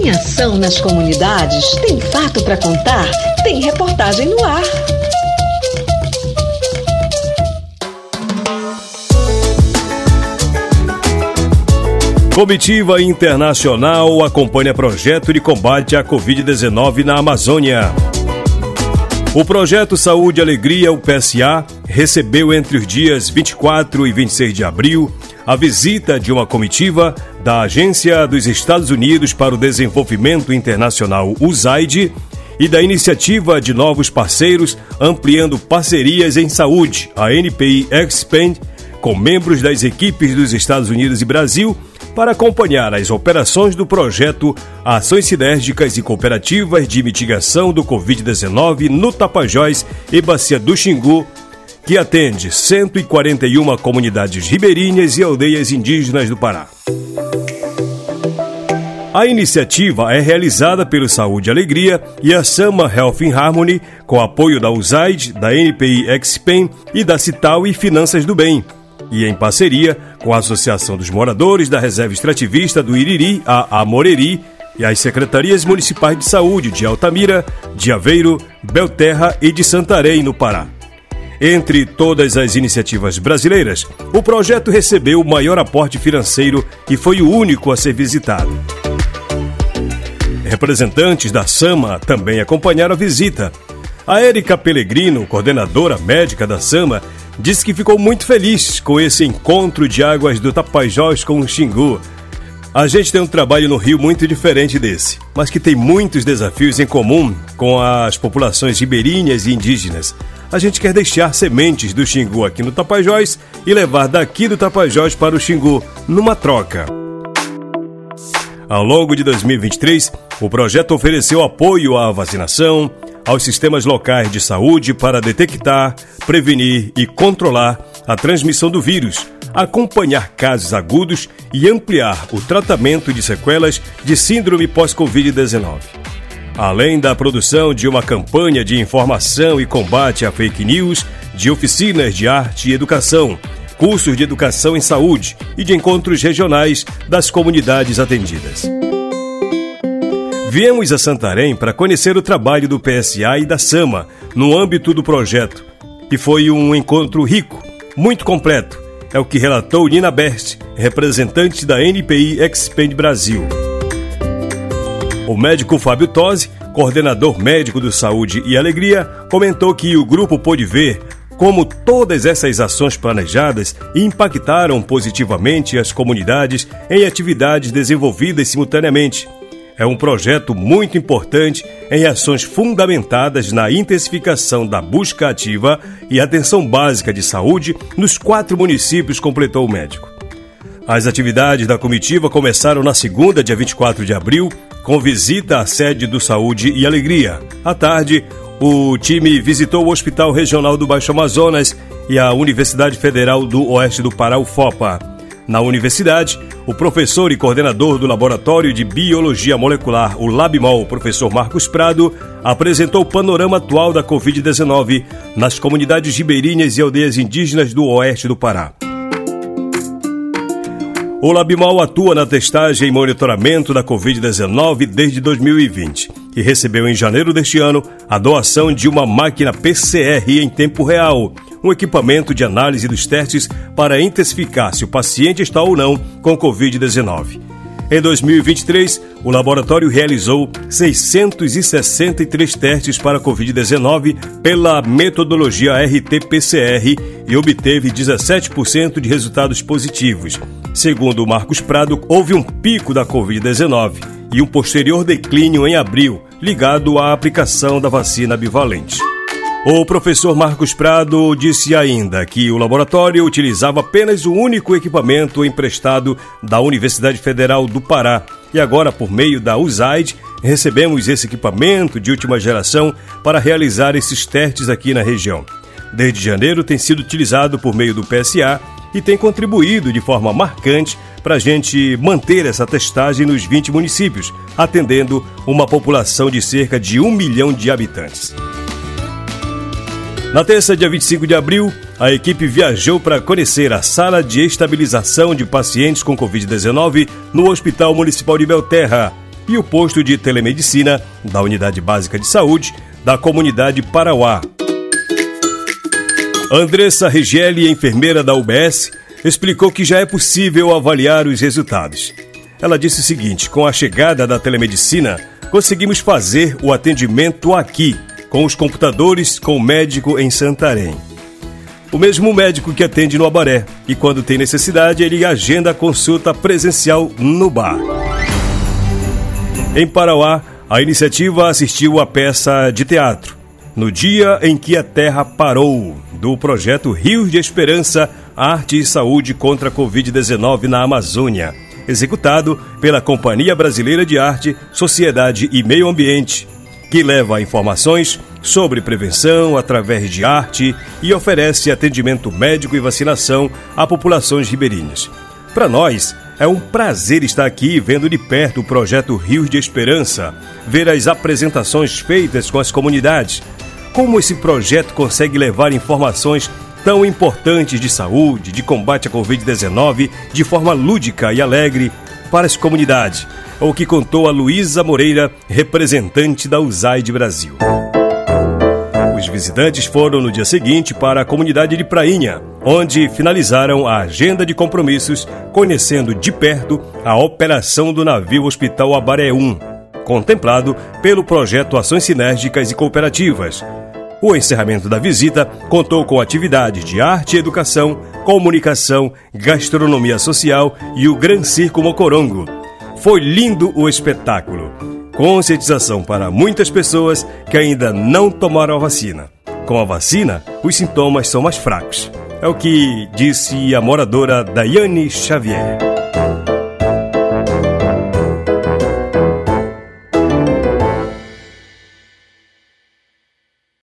Tem ação nas comunidades? Tem fato para contar? Tem reportagem no ar. Comitiva Internacional acompanha projeto de combate à Covid-19 na Amazônia. O projeto Saúde e Alegria, o PSA, recebeu entre os dias 24 e 26 de abril a visita de uma comitiva da Agência dos Estados Unidos para o Desenvolvimento Internacional, USAID, e da iniciativa de novos parceiros ampliando parcerias em saúde, a NPI Expand, com membros das equipes dos Estados Unidos e Brasil para acompanhar as operações do projeto Ações Sinérgicas e Cooperativas de Mitigação do Covid-19 no Tapajós e Bacia do Xingu, que atende 141 comunidades ribeirinhas e aldeias indígenas do Pará. A iniciativa é realizada pelo Saúde e Alegria e a Sama Health in Harmony, com apoio da USAID, da NPI Expen e da Cital e Finanças do Bem, e em parceria com a Associação dos Moradores da Reserva Extrativista do Iriri, a Amoreri, e as secretarias municipais de saúde de Altamira, de Aveiro, Belterra e de Santarém, no Pará. Entre todas as iniciativas brasileiras, o projeto recebeu o maior aporte financeiro e foi o único a ser visitado. Representantes da SAMA também acompanharam a visita. A Érica Pellegrino, coordenadora médica da SAMA, disse que ficou muito feliz com esse encontro de águas do Tapajós com o Xingu. A gente tem um trabalho no Rio muito diferente desse, mas que tem muitos desafios em comum com as populações ribeirinhas e indígenas. A gente quer deixar sementes do Xingu aqui no Tapajós e levar daqui do Tapajós para o Xingu, numa troca. Ao longo de 2023, o projeto ofereceu apoio à vacinação, aos sistemas locais de saúde para detectar, prevenir e controlar a transmissão do vírus, acompanhar casos agudos e ampliar o tratamento de sequelas de síndrome pós-Covid-19. Além da produção de uma campanha de informação e combate à fake news, de oficinas de arte e educação, cursos de educação em saúde e de encontros regionais das comunidades atendidas. Viemos a Santarém para conhecer o trabalho do PSA e da SAMA no âmbito do projeto. E foi um encontro rico, muito completo. É o que relatou Nina Best, representante da NPI Expand Brasil. O médico Fábio Tosi, coordenador médico do Saúde e Alegria, comentou que o grupo pôde ver como todas essas ações planejadas impactaram positivamente as comunidades em atividades desenvolvidas simultaneamente é um projeto muito importante em ações fundamentadas na intensificação da busca ativa e atenção básica de saúde nos quatro municípios, completou o médico. As atividades da comitiva começaram na segunda, dia 24 de abril, com visita à sede do Saúde e Alegria. À tarde, o time visitou o Hospital Regional do Baixo Amazonas e a Universidade Federal do Oeste do Pará, UFOPA. Na universidade, o professor e coordenador do Laboratório de Biologia Molecular, o LabMol, o professor Marcos Prado, apresentou o panorama atual da Covid-19 nas comunidades ribeirinhas e aldeias indígenas do oeste do Pará. O LabMol atua na testagem e monitoramento da Covid-19 desde 2020 e recebeu em janeiro deste ano a doação de uma máquina PCR em tempo real, um equipamento de análise dos testes para intensificar se o paciente está ou não com Covid-19. Em 2023, o laboratório realizou 663 testes para Covid-19 pela metodologia RT-PCR e obteve 17% de resultados positivos. Segundo Marcos Prado, houve um pico da Covid-19 e um posterior declínio em abril, ligado à aplicação da vacina bivalente. O professor Marcos Prado disse ainda que o laboratório utilizava apenas o único equipamento emprestado da Universidade Federal do Pará e agora, por meio da USAID, recebemos esse equipamento de última geração para realizar esses testes aqui na região. Desde janeiro tem sido utilizado por meio do PSA e tem contribuído de forma marcante para a gente manter essa testagem nos 20 municípios, atendendo uma população de cerca de um milhão de habitantes. Na terça, dia 25 de abril, a equipe viajou para conhecer a sala de estabilização de pacientes com Covid-19 no Hospital Municipal de Belterra. e o posto de telemedicina da Unidade Básica de Saúde da comunidade Parauá. Andressa Regelli, enfermeira da UBS, explicou que já é possível avaliar os resultados. Ela disse o seguinte: com a chegada da telemedicina, conseguimos fazer o atendimento aqui, com os computadores, com o médico em Santarém. O mesmo médico que atende no Abaré, e quando tem necessidade, ele agenda a consulta presencial no bar. Em Parauá, a iniciativa assistiu à peça de teatro, No Dia em que a Terra Parou, do projeto Rios de Esperança, Arte e Saúde contra a Covid-19 na Amazônia, executado pela Companhia Brasileira de Arte, Sociedade e Meio Ambiente, que leva informações sobre prevenção através de arte e oferece atendimento médico e vacinação a populações ribeirinhas. Para nós, é um prazer estar aqui vendo de perto o projeto Rios de Esperança, ver as apresentações feitas com as comunidades. Como esse projeto consegue levar informações tão importantes de saúde, de combate à Covid-19, de forma lúdica e alegre para as comunidades. O que contou a Luísa Moreira, representante da USAID Brasil. Os visitantes foram no dia seguinte para a comunidade de Prainha, onde finalizaram a agenda de compromissos, conhecendo de perto a operação do navio Hospital Abaré 1, contemplado pelo projeto Ações Sinérgicas e Cooperativas. O encerramento da visita contou com atividades de arte e educação, comunicação, gastronomia social e o Gran Circo Mocorongo. Foi lindo o espetáculo conscientização para muitas pessoas que ainda não tomaram a vacina. Com a vacina, os sintomas são mais fracos. É o que disse a moradora Daiane Xavier.